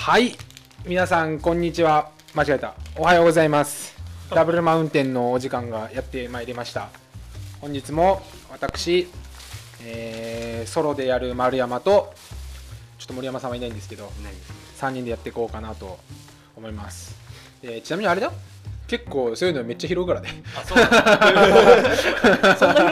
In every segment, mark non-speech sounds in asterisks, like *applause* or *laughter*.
はい。皆さんこんにちは。間違えた。おはようございます。ダブルマウンテンのお時間がやってまいりました。本日も私、えーソロでやる丸山とちょっと森山さんはいないんですけど3人でやっていこうかなと思います。でちなみにあれだ？よ結構そういうのめっちゃ拾うからね。あ、そうな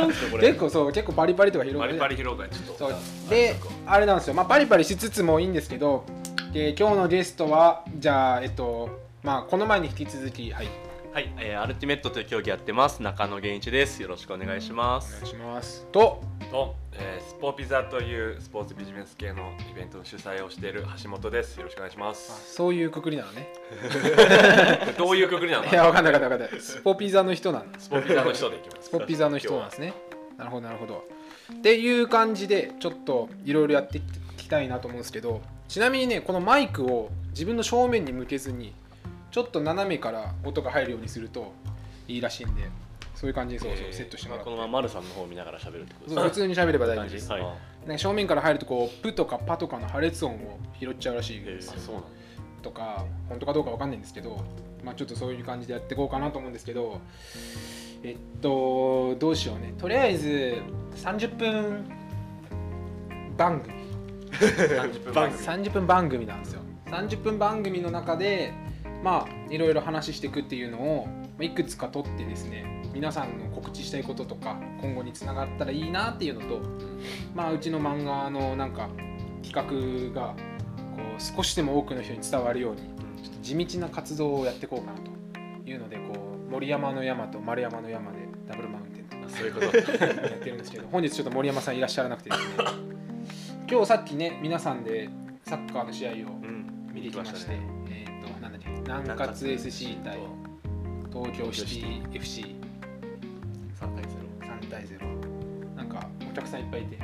ん *laughs* ですか。結構そう結構バリバリとか拾うバリバリ拾うから、ちょっと。であれなんですよ。まあパリパリしつつもいいんですけどで今日のゲストはじゃあえっとまあこの前に引き続きはいはい、えーアルティメットという競技やってます中野源一です。よろしくお願いしまおす願い。しますとと、えースポピザというスポーツビジネス系のイベントの主催をしている橋本です。よろしくお願いしまあす。そういうくくりなのね *laughs* どういうくくりなの？いやわかんなかんないわかんないスポピザの人なんですスポピザの人でいきます。スポピザの人なんですねなるほどなるほどっていう感じでちょっといろいろやっていきたいなと思うんですけどちなみにねこのマイクを自分の正面に向けずにちょっと斜めから音が入るようにするといいらしいんでそういう感じにそうそうえーセットしてもらって。まあこのまま丸さんの方を見ながら喋るってことですそう普通に喋れば大丈夫です、はい。正面から入るとこうプとかパとかの破裂音を拾っちゃうらしいです。へあ、そうなんだ。とか本当かどうかわかんないんですけど、まあ、ちょっとそういう感じでやっていこうかなと思うんですけどえっとどうしようねとりあえず30分番組30分番組。30分番組なんですよ30分番組の中でまあいろいろ話していくっていうのをまあいくつか取ってですね皆さんの告知したいこととか今後につながったらいいなっていうのとまあうちの漫画のなんか企画がこう少しでも多くの人に伝わるようにちょっと地道な活動をやっていこうかなというのでこう森山の山と丸山の山でダブルマウンテンとあそういうこと。やってるんですけど本日ちょっと森山さんいらっしゃらなくてですね今日さっきね皆さんでサッカーの試合をうん。見てきまして、ね。えっ、となんだっけ南葛 SC 対東京シティ FC 三対ゼ3対0なんかお客さんいっぱいいて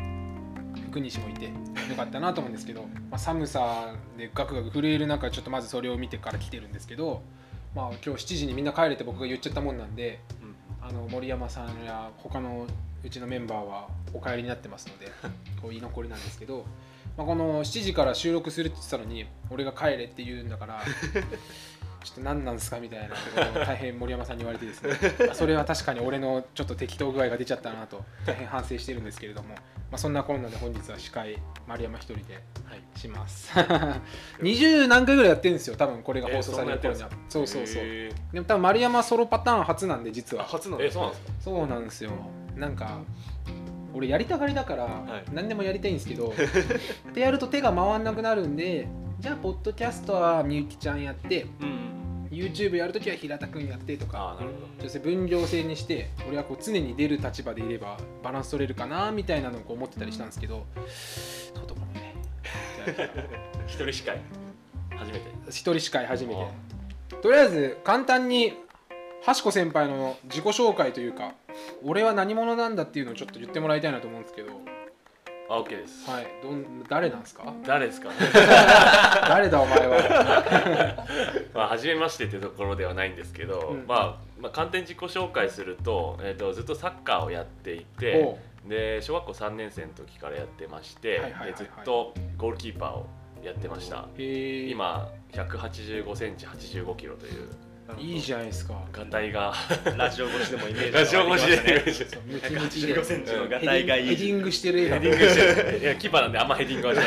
福西もいてよかったなと思うんですけど、*laughs* まあ、寒さでガクガク震える中ちょっとまずそれを見てから来てるんですけど、まあ、今日7時にみんな帰れて僕が言っちゃったもんなんでロ。うん。あの森山さんや他のうちのメンバーはお帰りになってますので *laughs* こう居残りなんですけど、まあ、この7時から収録するって言ってたのに俺が帰れって言うんだから *laughs* ちょっと何なんですかみたいなところを大変森山さんに言われてですね。それは確かに俺のちょっと適当具合が出ちゃったなと大変反省してるんですけれども、まあ、そんなこんなで本日は司会丸山一人ではい。します。*laughs* 20何回ぐらいやってるんですよ多分これが放送される頃には、えそうそうそうへー。でも多分丸山ソロパターン初なんで実は。初なんですか？そうなんですよ。なんか俺やりたがりだからい何でもやりたいんですけど、*laughs* でやると手が回んなくなるんでじゃあポッドキャストはみゆきちゃんやってうん。YouTube やるときは平田くんやってとかあ、なるほど。ちょっと分業制にして俺はこう常に出る立場でいればバランス取れるかなみたいなのをこう思ってたりしたんですけどそうとかもね *laughs* 一人司会。初めて。一人司会初めてとりあえず簡単にはしこ先輩の自己紹介というか俺は何者なんだっていうのをちょっと言ってもらいたいなと思うんですけど。あ、OK です。はい。どん誰なんですか？誰ですか。*laughs* 誰だお前は？*laughs* まあ、初めましてってところではないんですけど、うん。まあ、まあ簡単に自己紹介すると,、えー、とずっとサッカーをやっていておで小学校3年生の時からやってまして、ずっとゴールキーパーをやってました。今1 8 5センチ8 5キロといういいじゃないですか。ガタイが。ラジオ越しでもイメージラジオ越しでね。そうムキムチで185センチのガヘタイがいい。ヘディングしてる。映画ヘディングしてる。いやキーパーなんであんまヘディングはしな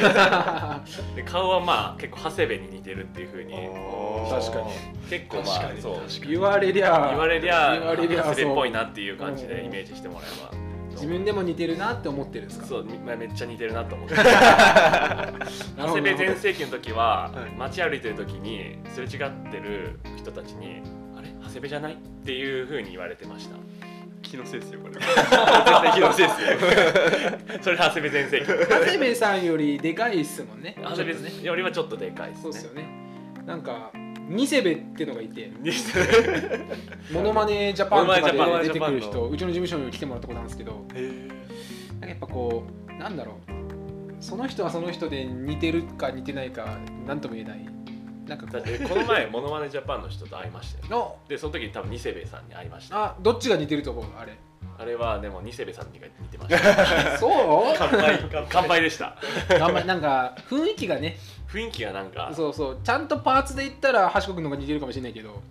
いで顔はまあ結構長谷部に似てるっていうふうに。確かに。結構ま確かに。あそう。言われりゃ言われりゃ長谷部っぽいなっていう感じでイメージしてもらえば自分でも似てるなって思ってるんですか？そうみまあめっちゃ似てるなと思って *laughs* *laughs* 長谷部全盛期の時は、はい。街歩いてる時にすれ違ってる人たちに「あれ？長谷部じゃない?」っていうふうに言われてました。気のせいですよこれ。*laughs* 絶対気のせいですよ。それ長谷部全盛期。長谷部さんよりでかいっすもんね。長谷部よりはちょっとでかいですね。そうっすよね。なんかニセベってのがいて。に *laughs* モノマネジャパンとかで出てくる人うちの事務所に来てもらったことなんですけど。へなんかやっぱこうなんだろう。その人はその人で似てるか似てないか何とも言えない。なんかここの前モノマネジャパンの人と会いましたようのでその時に多分ニセベさんに会いました。あどっちが似てると思うあれ。あれはでもニセベさんにが似てました。*laughs* そう？乾杯。乾杯でした。あんまりなんか雰囲気がね雰囲気がなんかそうそうちゃんとパーツで言ったら橋子君の方が似てるかもしれないけど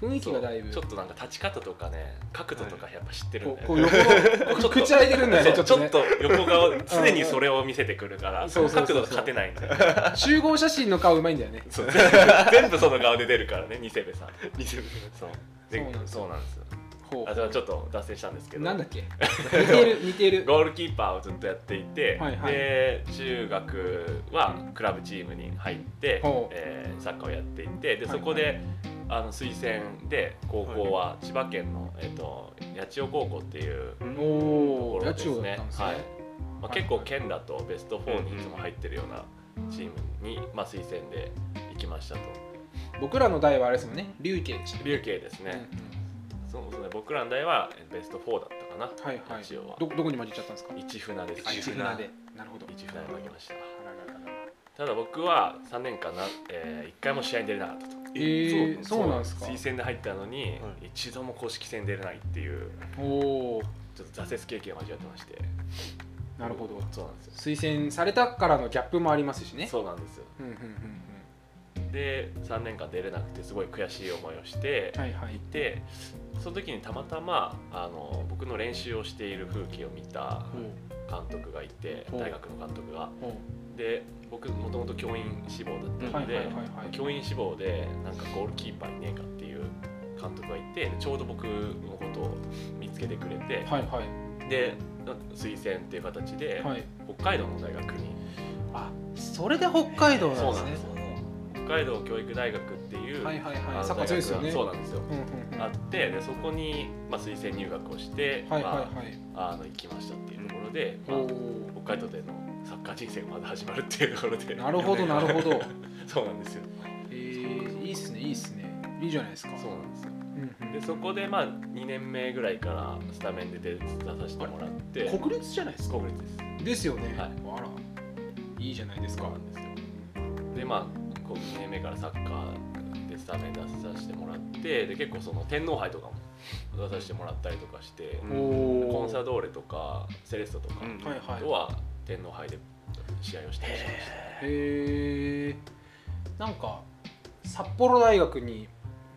雰囲気がだいぶ。ちょっとなんか立ち方とかね角度とかやっぱ知ってるんこだよ。ね、うこう横の口開いてるんだよねちょっと横顔常にそれを見せてくるから、角度が勝てないんだよ集合写真の顔うまいんだよね。全部その顔で出るからねニセベさん。*laughs* ニセベそう。でそうなんですよ。そうなんですよあじゃあちょっと脱線したんですけど。なんだっけ？*laughs* 似てる似てる。ゴールキーパーをずっとやっていて、はいはい。で中学はクラブチームに入ってほ、う。えーサッカーをやっていてではいそこで、あの推薦で高校は千葉県の、えっと八千代高校っていうとおころですね。すね、はい。まあ、はい結構県だとベスト4にいつも入ってるようなチームに、まあ、推薦で行きましたと。僕らの代はあれですもんね。龍慶でした琉球ですね、そうですね。僕らの代はえベスト4だったかな、はいはい。一応は。どどこに混じっちゃったんですか？一船です。あ一船で。なるほど。一船で負けました。ただ僕は3年間な、え1回も試合に出れなかったと。えー、そうなんですか？推薦で入ったのに、はい。一度も公式戦出れないっていうおおちょっと挫折経験を味わってまして。なるほど。そうなんですよ。推薦されたからのギャップもありますしね。そうなんですよ。うんうんうんで3年間出れなくてすごい悔しい思いをしてうんはいはいその時にたまたまあの僕の練習をしている風景を見た監督がいてほう。大学の監督が。ほう。で僕もともと教員志望だったので、教員志望でなんかゴールキーパーいねえかっていう監督がいてちょうど僕のことを見つけてくれて、はいはい。で推薦っていう形で、はい。北海道の大学に。あそれで北海道なんですね。そうなんですよ。北海道教育大学はいはいはいサッカー強いですよねそうなんですよ、うんうんうんあってでそこに、まあ、推薦入学をして、はいはいまはいあ、あの行きましたっていうところで、まあ北海道でのサッカー人生がまだ始まるっていうところでなるほどなるほど。*laughs* そうなんですよ。えー、いいっすねいいっすね。いいじゃないですか。そうなんですよ。でそこでまあ2年目ぐらいからスタメンで出出させてもらって。国立じゃないですか？国立です。ですよね、はい。あら。いいじゃないですか。ですよ。でまあこう2年目からサッカーでスタメン出させてもらってで結構その天皇杯とかも出させてもらったりとかして、コンサドーレとかセレッソとかとは天皇杯で試合をしたりしました、へえなんか札幌大学に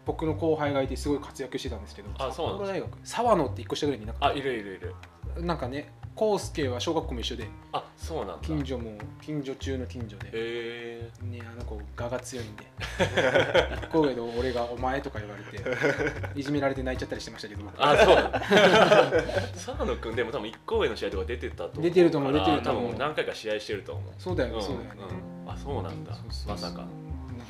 僕の後輩がいてすごい活躍してたんですけどあそうなんです札幌大学？沢野って一個下ぐらいにいなかっあいるいるいる。たなんかね康介は小学校も一緒であそうなんだ。近所も近所中の近所で。へえねあの子我が強いんで。一個上の俺が「お前」とか言われていじめられて泣いちゃったりしてましたけどあそう。*laughs* なんだ沢野君でも多分1個上の試合とか出てたと思う出てると思う出てると思う。多分何回か試合してると思う。そうだよね、んそうだよね、うん。あそうなんだ。まさか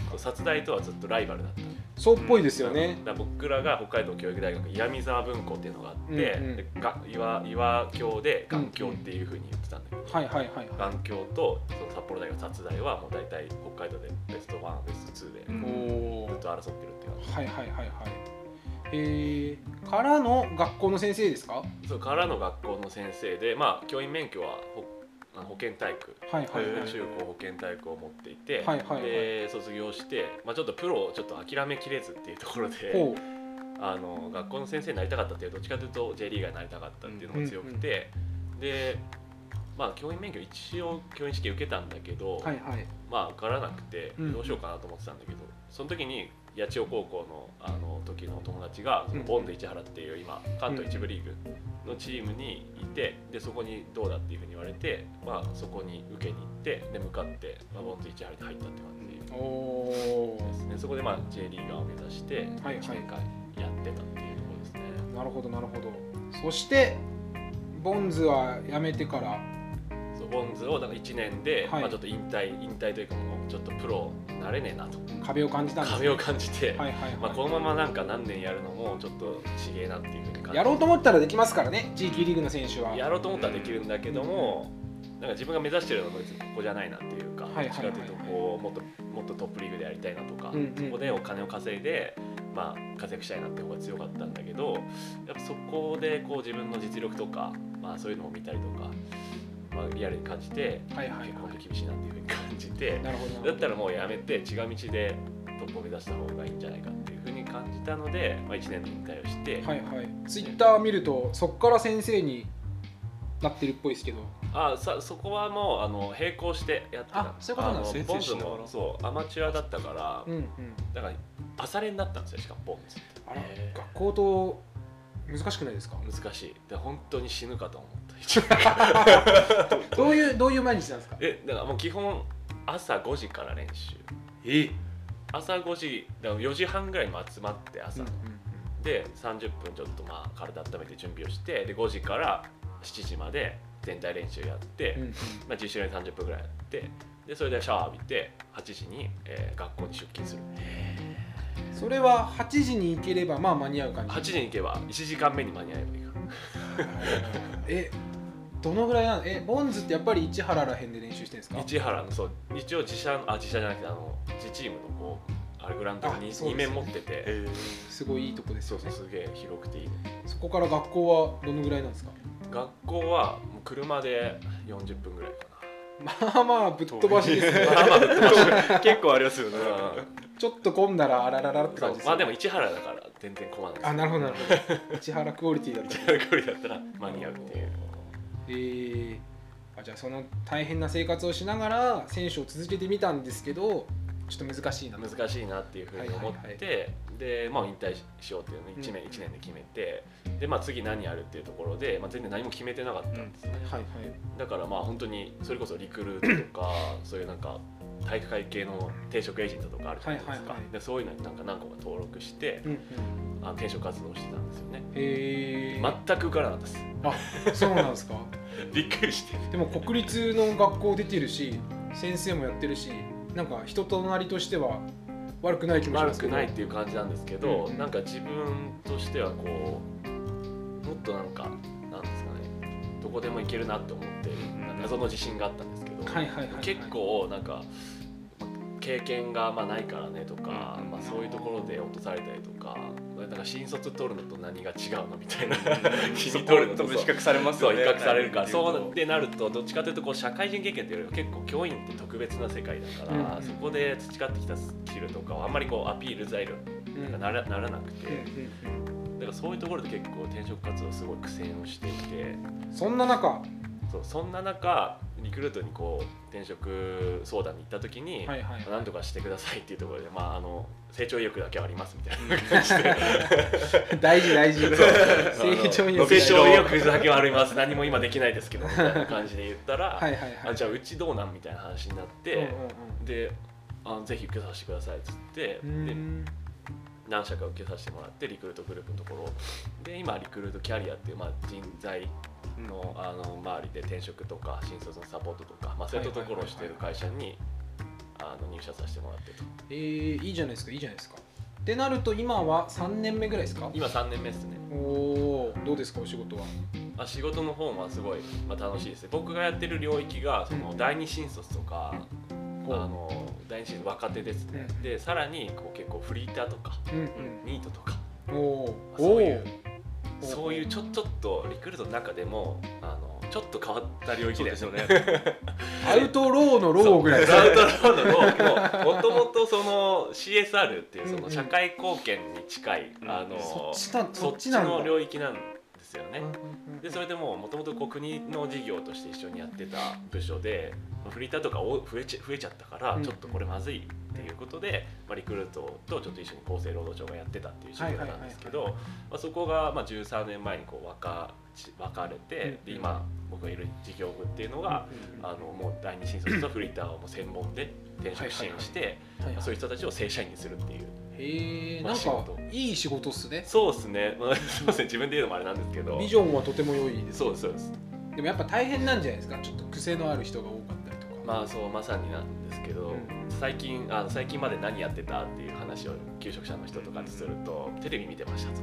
なんか殺大とはずっとライバルだった。そうっぽいですよね、だから僕らが北海道教育大学岩見沢文庫っていうのがあって、うんうん。岩岩教で眼教っていうふうに言ってたんだけど、はいはいはいはい。眼教とその札幌大学殺大はもう大体北海道でベスト1ベスト2でずっと争ってるっていう。のはいはいはいはい。えー、からの学校の先生ですか？そうからの学校の先生でまあ教員免許はほあの保健体育。はいはいはい。中高保健体育を持っていて、はいはいはい。で卒業して、まあ、ちょっとプロをちょっと諦めきれずっていうところでほあの学校の先生になりたかったっていうどっちかというと J リーガーになりたかったっていうのが強くて、でまあ教員免許一応教員試験受けたんだけど、うはいはい。まあ受からなくてうん。どうしようかなと思ってたんだけど、その時に八千代高校のあの時の友達がそのうん。ボンド市原っていう今関東一部リーグのチームにいてでそこにどうだっていうふうに言われて、まあ、そこに受けに行ってで向かって、まあ、ボンド市原に入ったって感じおおですね。そこでまあ J リーガーを目指して1はいはい。年間やってたっていうところですね。なるほどなるほど。そしてボンズは辞めてからボンズをだから1年で、はい。まあ、ちょっと引退引退というかもうちょっとプロになれねえなと。壁を感じたんですね。壁を感じて、はいはいはい、まあ、このままなんか何年やるのもちょっとちげえなっていうふうに感じ。てやろうと思ったらできますからね地域リーグの選手は。やろうと思ったらできるんだけども、なんか自分が目指してるのは別にここじゃないなっていうか、はいはいはい。どっちかというとこうもっともっとトップリーグでやりたいなとか、うんうんそこでお金を稼いで、まあ、活躍したいなっていう方が強かったんだけどやっぱそこでこう自分の実力とか、まあ、そういうのを見たりとか、まあ、リアルに感じて、はいはいはい。結構厳しいなっていうふうに感じてなるほど。だったらもうやめて違う道でトップを目指した方がいいんじゃないかっていうふうに感じたので、まあ、1年で引退をして、はいはい。ツイッター見るとそこから先生になってるっぽいですけど。あさそこはもうあの並行してやってた。あそういうことなんですね。あのボンズもそうアマチュアだったから、うんうん。だから朝練だったんですよしかもボンズあらへー学校と難しくないですか？難しい。で本当に死ぬかと思った一番 *laughs* どういうどういう毎日なんですか？えだからもう基本朝5時から練習。え？朝5時だから4時半ぐらいにも集まって朝、うんで30分ちょっとまあ体温めて準備をしてで5時から7時まで全体練習やって、うんうん。まあ、自主練30分ぐらいやってでそれでシャワー浴びて8時に、えー学校に出勤する。それは8時に行ければまあ間に合う感じ？8時に行けば1時間目に間に合えばいいから *laughs* えどのぐらいなのえボンズってやっぱり市原らへんで練習してるんですか？市原のそう。一応自社あ自社じゃなくてあの自チームのこうあれグラウンドにあそうです 2, 面持ってて。えすごいいいとこですそうよね。そうすげえ広くていい。のそこから学校はどのぐらいなんですか？学校はもう車で40分ぐらいかまあまあぶっ飛ばしですね。なまあまあぶっ飛ばし。*laughs* 結構ありますよね。ちょっと混んだらあらららって感じですまあでも市原だから全然困らないあなるほどなるほど。*laughs* 市原クオリティだった市原距離だったら間に合うっていうえー、あじゃあその大変な生活をしながら選手を続けてみたんですけどちょっと難しいなと。難しいなっていうふうに思って、はいはいで、まあ、引退しようっていうのを1年,、うん。一年で決めてで、まあ、次何やるっていうところで、まあ、全然何も決めてなかったんですね、はいはい。だからまあ本当にそれこそリクルートとかそういうなんか体育会系の転職エージェントとかあるじゃないですか、でそういうのになんか何個か登録してうんうん。あの転職活動をしてたんですよね。へえ全く受からなかったです。あそうなんですか？*laughs* びっくりして。でも国立の学校出てるし先生もやってるしなんか人となりとしては悪くない気もしま悪すけど。くないっていう感じなんですけど、うんうん。なんか自分としてはこうもっとなんかなんですかねどこでも行けるなって思って謎の自信があったんですはいはいはい、はい、結構なんか経験がまあないからねとか、うんまあ、そういうところで落とされたりとかなんか新卒取るのと何が違うのみたいな。そ君こ取るのと比較されますそう比よね較されるから。そううでなるとどっちかというとこう社会人経験っていうよりは結構教員って特別な世界だから、うん。そこで培ってきたスキルとかはあんまりこうアピール材料うん。ならならなくて、だからそういうところで結構転職活動すごい苦戦をしていて。うんそんな中？そうそんな中リクルートにこう転職相談に行った時に、はいはいなんとかしてくださいっていうところで、まあ、あの成長意欲だけはありますみたいな感じで。*laughs* 大事大事。*laughs* 成長意欲。成長意欲だけはあります。何も今できないですけどみたいな感じで言ったら、*laughs* はいはいはい。あじゃあうちどうなんみたいな話になって、うんうんであぜひ受けさせてくださいっつって、うんうでん何社か受けさせてもらってリクルートグループのところ。で今リクルートキャリアっていう、まあ、人材のあの周りで転職とか新卒のサポートとか、まあ、そういったところをしている会社にあの入社させてもらってと。えー、いいじゃないですかいいじゃないですか。ってなると今は3年目ぐらいですか？今3年目ですね。おおどうですかお仕事は？あ仕事の方もすごい、まあ、楽しいですね。僕がやってる領域がそのうん第二新卒とか、ほうあの第二新卒若手ですね、うん。でさらにこう結構フリーターとかうんニートとか。そういうそういうちょちょっとリクルートの中でもあのちょっと変わった領域ですよね。*laughs* アウトローのローぐらい。アウトローのロー。もともとその CSR っていうその社会貢献に近い、うんあのそっちの領域なんですよね。でそれでももともと国の事業として一緒にやってた部署でフリーターとかお増えちゃ増えちゃったからうん。ちょっとこれまずいっていうことで、まあ、リクルートとちょっと一緒に厚生労働省がやってたっていう事業なんですけどそこがまあ13年前にこう分かち分かれて、うん。で今僕がいる事業部っていうのが、うんあのもう第二新卒とフリーターをもう専門で転職支援して、そういう人たちを正社員にするっていう。まあ仕事いい仕事っすね。そうですね、まあ、そうですね。自分で言うのもあれなんですけど。ビジョンはとても良いですそうですそうです。でもやっぱ大変なんじゃないですか。ちょっと癖のある人が多かったりとか。まあそうまさになんですけど、うん。最近あの最近まで何やってたっていう話を求職者の人とかにすると、テレビ見てましたと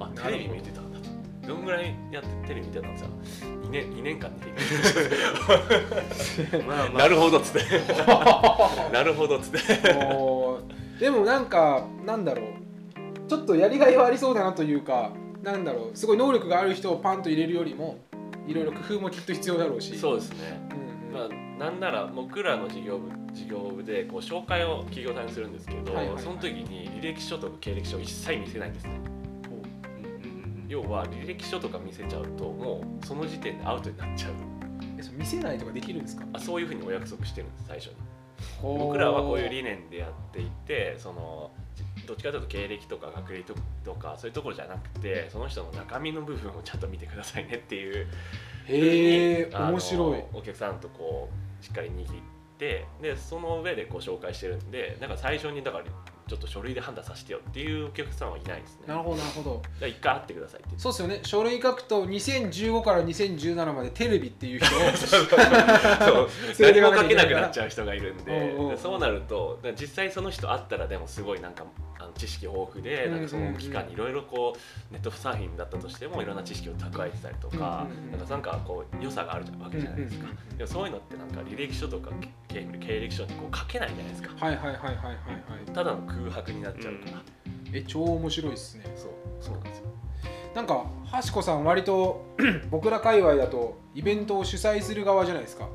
あテレビ見てたんだと。どんぐらいやってテレビ見てたんですか？2年 ,2 年間で *laughs* まあまあ。*laughs* なるほどっつって。*laughs* なるほどっつって。でもなんかなんだろうちょっとやりがいはありそうだなというかなんだろうすごい能力がある人をパンと入れるよりもいろいろ工夫もきっと必要だろうし。そうですね。うんうん。まあ、なんなら僕らの事業部事業部でこう紹介を企業さんにするんですけど、はいはいはい。その時に履歴書とか経歴書を一切見せないんですね。要は履歴書とか見せちゃうともうその時点でアウトになっちゃう。えそれ見せないとかできるんですか？あそういうふうにお約束してるんです最初に。僕僕らはこういう理念でやっていてそのどっちかというと経歴とか学歴とかそういうところじゃなくてその人の中身の部分をちゃんと見てくださいねっていうへえ面白い。お客さんとこうしっかり握ってでその上でこう紹介してるんでなんか最初にだからちょっと書類で判断させてよっていうお客さんはいないですね。なるほどなるほど。一回会ってくださいってそうですよね。書類書くと2015から2017までテレビっていう人何も書けなくなっちゃう人がいるんで。そうなると実際その人会ったらでもすごいなんかあの知識豊富でうんなんかその期間にいろいろこうネットサーフィンだったとしてもいろんな知識を蓄えてたりとかうんうんうん。なんかなんかこう良さがあるわけじゃないですか。うんうんうんでもそういうのってなんか履歴書とか経経歴書にこう書けないじゃないですか。はいはいはいはいはいはい。ただの空白になっちゃうから、え超面白いですね。そうそうなんですよ。なんかはしこさん割と *clears throat* 僕ら界隈だとイベントを主催する側じゃないですか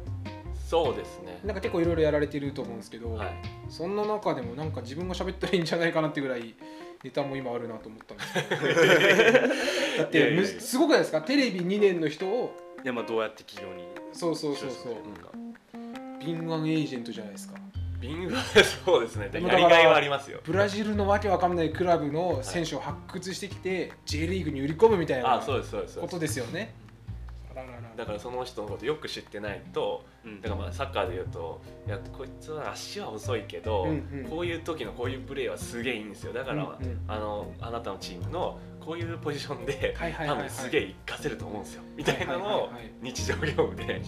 そうですね。なんか結構いろいろやられてると思うんですけど、はい。そんな中でもなんか自分が喋ったらいいんじゃないかなっていうぐらいネタも今あるなと思ったんですけど。*laughs* だっいやいやてすごくないですか？テレビ2年の人をでまあどうや。って企業にそうそう。そうそう就職するのか敏腕エージェントじゃないですか。敏腕 *laughs* そうですね。やりがいはありますよ。ブラジルのわけわかんないクラブの選手を発掘してきて、J リーグに売り込むみたいなあそうですそうですそうです。ことですよねだからその人のことよく知ってないとうん。だからまあサッカーで言うといやこいつは足は遅いけど、こういう時のこういうプレーはすげえいいんですよ。だから、あのあなたのチームのこういうポジションで多分すげえ活かせると思うんですよ。みたいなのを日常業務で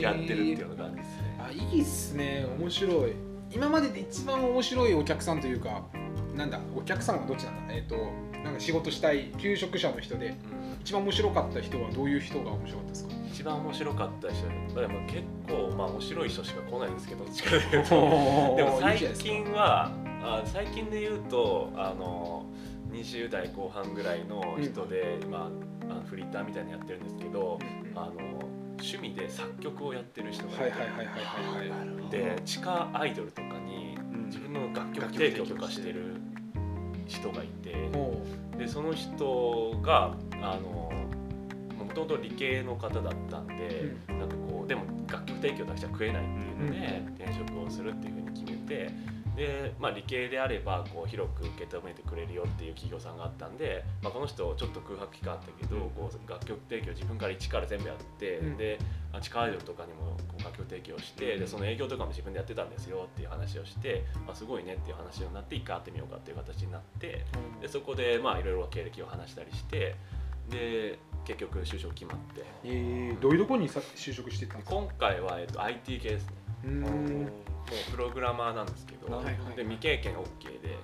やってるっていうのがあるんですね。あいいっすね。面白い。今までで一番面白いお客さんというかなんだお客さんはどっちなんだ？えっ、となんか仕事したい求職者の人で。うん一番面白かった人はどういう人が面白かったですか？一番面白かった人でも結構まあ面白い人しか来ないんですけどどっちかというと。でも最近はあ最近で言うとあの20代後半ぐらいの人で、今あのフリーターみたいなのやってるんですけど、あの趣味で作曲をやってる人がいて、地下アイドルとかにうん。自分の楽曲提供とかしてる人がいてもでその人があのもともと理系の方だったんで、なんかこうでも楽曲提供だけじゃ食えないっていうので、転職をするっていうふうに決めてで、まあ、理系であればこう広く受け止めてくれるよっていう企業さんがあったんで、まあ、この人ちょっと空白期間あったけどこう楽曲提供自分から一から全部やって、うん。であ地下アイドルとかにもこう楽曲提供してでその営業とかも自分でやってたんですよっていう話をして、まあ、すごいねっていう話になって一回会ってみようかっていう形になってうでそこでまあいろいろ経歴を話したりしてで結局就職決まって。えー、どういうところにさ就職してたんですか？今回は、えっと、IT 系ですね。うーんプログラマーなんですけど、で未経験 OK で。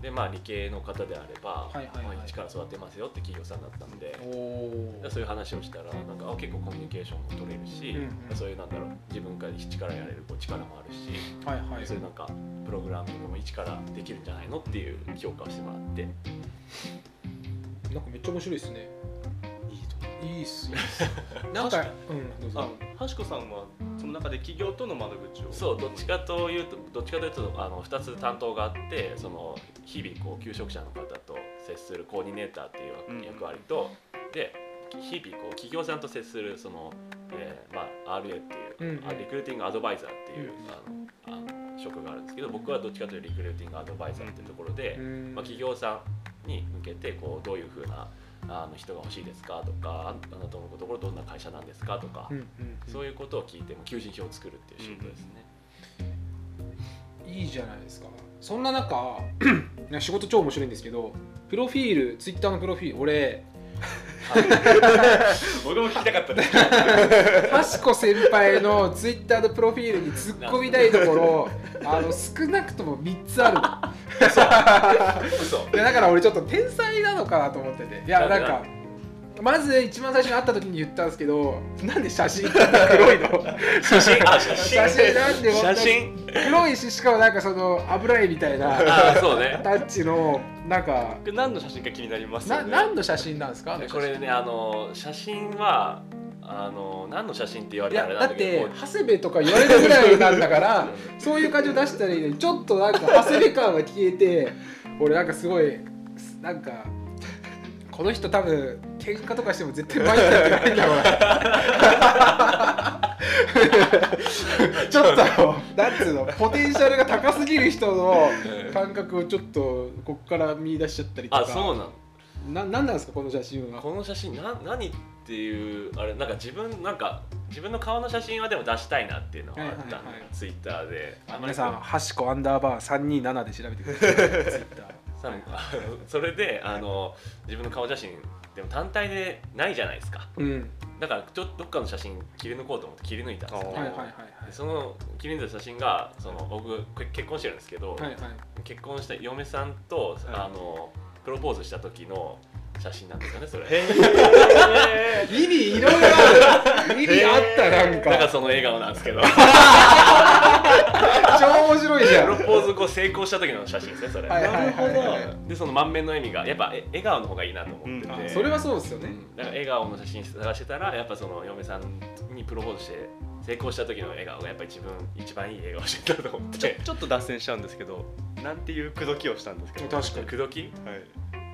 でまあ理系の方であれば、はいはいはい。まあ一から育てますよって企業さんだったんでそういう話をしたらなんかあ結構コミュニケーションも取れるし、うんそういうなんだろう自分から一からやれるこう力もあるし、はいはい。そういうなんかプログラミングも一からできるんじゃないのっていう評価をしてもらって。なんかめっちゃ面白いですねいいっすいいっすなんかうんどうぞ。あはしこさんはその中で企業との窓口を。そうどっちかというとどっちかというとあの2つ担当があってその日々こう求職者の方と接するコーディネーターっていう役割と、で日々こう企業さんと接するその、えーまあ、RA っていう、うんうん。あリクルーティングアドバイザーっていう、うんあのあの職があるんですけど僕はどっちかというとリクルーティングアドバイザーっていうところで、うん。まあ、企業さんに向けてこうどういうふうなあの人が欲しいですか？とかああなたのところどんな会社なんですか？とか、うんうんそういうことを聞いても求人票を作るっていう仕事ですね。いいじゃないですか。そんな中 *clears throat* 仕事超面白いんですけどプロフィールツイッターのプロフィール俺。僕も聞きたかったです。はしこ先輩のツイッターのプロフィールに突っ込みたいところあの少なくとも3つある嘘。だから俺ちょっと天才なのかなと思ってて。いやなんかまず一番最初に会った時に言ったんですけどなんで写真黒いの？写真？あ写真。写真なんで写真？黒いししかもなんかその油絵みたいなそうね。タッチのなんか何の写真か気になりますよね。な何の写真なんですか？これねあの写真はあの何の写真って言わいれたらあれやだって長谷部とか言われるぐらいなんだから *laughs* そういう感じを出したらいいのにちょっとなんか長谷部感が消えて俺なんかすごいなんかこの人多分喧嘩とかしても絶対前になってないんだろうな。ちょっとなんつうのポテンシャルが高すぎる人のうん感覚をちょっとこっから見出しちゃったりとか。あそうなの？ななんなんですかこの写真は？この写真な何っていうあれなんか自分なんか自分の顔の写真はでも出したいなっていうのがあったんで、はいはいはい。ツイッターで。あ皆さん「はしこアンダーバー327」で調べてください。ツイッターさあのそれであの自分の顔写真でも単体でないじゃないですか。うん。だからちょっとどっかの写真切り抜こうと思って切り抜いたんですよ、あーはいはいはいはい。でその切り抜いた写真がその僕け結婚してるんですけど、はいはい。結婚した嫁さんと、い。あのプロポーズした時の写真なんですよねそれ。へ *laughs* 意味いろいろある。意味あったなんなんかかその笑顔なんですけど。*laughs* 超面白いじゃん。プロポーズ後成功した時の写真ですねそれ、はいはいはいはい。でその満面の笑みがやっぱえ笑顔の方がいいなと思ってて、うん。あそれはそうですよね。うん。だから笑顔の写真探してたらやっぱその嫁さんにプロポーズして成功した時の笑顔がやっぱ自分一番いい笑顔してたと思っちょてちょっと脱線しちゃうんですけどなんていう口説きをしたんですけど確かに。口説き？はい。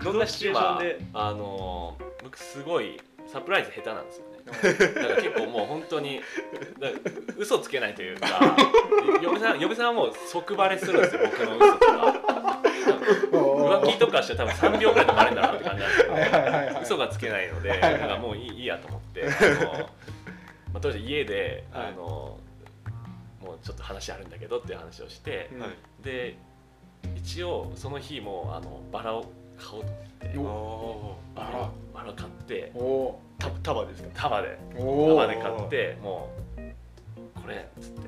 どんなシチュエーションで？あの僕すごいサプライズ下手なんですよね。だから結構もう本当に嘘つけないというか嫁さん嫁さんはもう即バレするんですよ僕の嘘とか。浮気とかして多分3秒ぐらいでバレるんだなって感じなんですけどはいはいはいはい。嘘がつけないのではいはいなんかもういいいいやと思って。あの、まあ、当時家であの、もうちょっと話あるんだけどっていう話をして、で一応その日もあのバラを買おうと思って。おおバラバラ買っておおた束ですか？束で。束で買ってもうこれっつって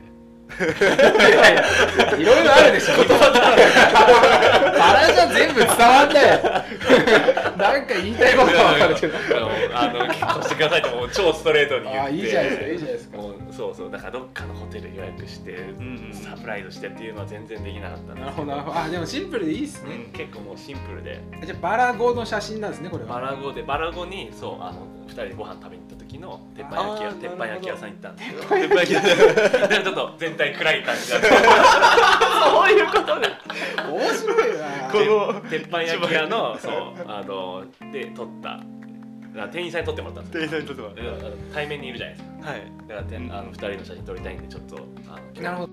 いやいやいろいろあるでしょ。バラじゃ全部伝わんないなんか言いたいことは分かるけどあの結婚してくださいってもう超ストレートに言ってあいいじゃないですかいいじゃないですか。もうそうそうだからどっかのホテル予約して、んうんサプライズしてっていうのは全然できなかったな。るほどなるほど。あでもシンプルでいいっすね、うん結構もうシンプルで。じゃあバラ語の写真なんですねこれは。バラ語でバラ語にそうあの2人でご飯食べに行った時の鉄板焼き屋鉄板焼き屋さん行ったんですけど。鉄板焼きだからちょっと全体暗い感じだったそういうことで面白いな。この鉄板焼き屋のそうあので撮った。店員さんに撮ってもらったんですよ。店員さんにとってはだから対面にいるじゃないですか。はい。だからてんあの2人の写真撮りたいんでちょっとあのなるほど